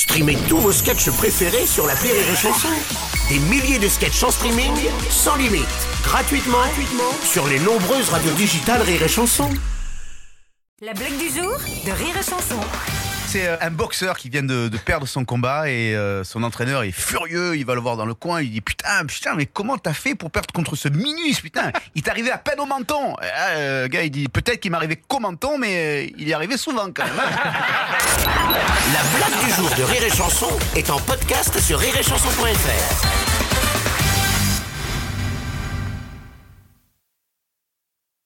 Streamez tous vos sketchs préférés sur la Rire et Chanson. Des milliers de sketchs en streaming, sans limite, gratuitement, gratuitement sur les nombreuses radios digitales Rire et Chanson. La blague du jour de Rire et Chanson. C'est euh, un boxeur qui vient de, de perdre son combat et euh, son entraîneur est furieux. Il va le voir dans le coin. Il dit putain, putain, mais comment t'as fait pour perdre contre ce minus Putain, il t'est arrivé à peine au menton. Et là, euh, le gars, il dit peut-être qu'il m'est arrivé qu'au menton, mais euh, il y est arrivé souvent quand même. hein. La blague du jour de Rire et Chanson est en podcast sur rireetchanson.fr.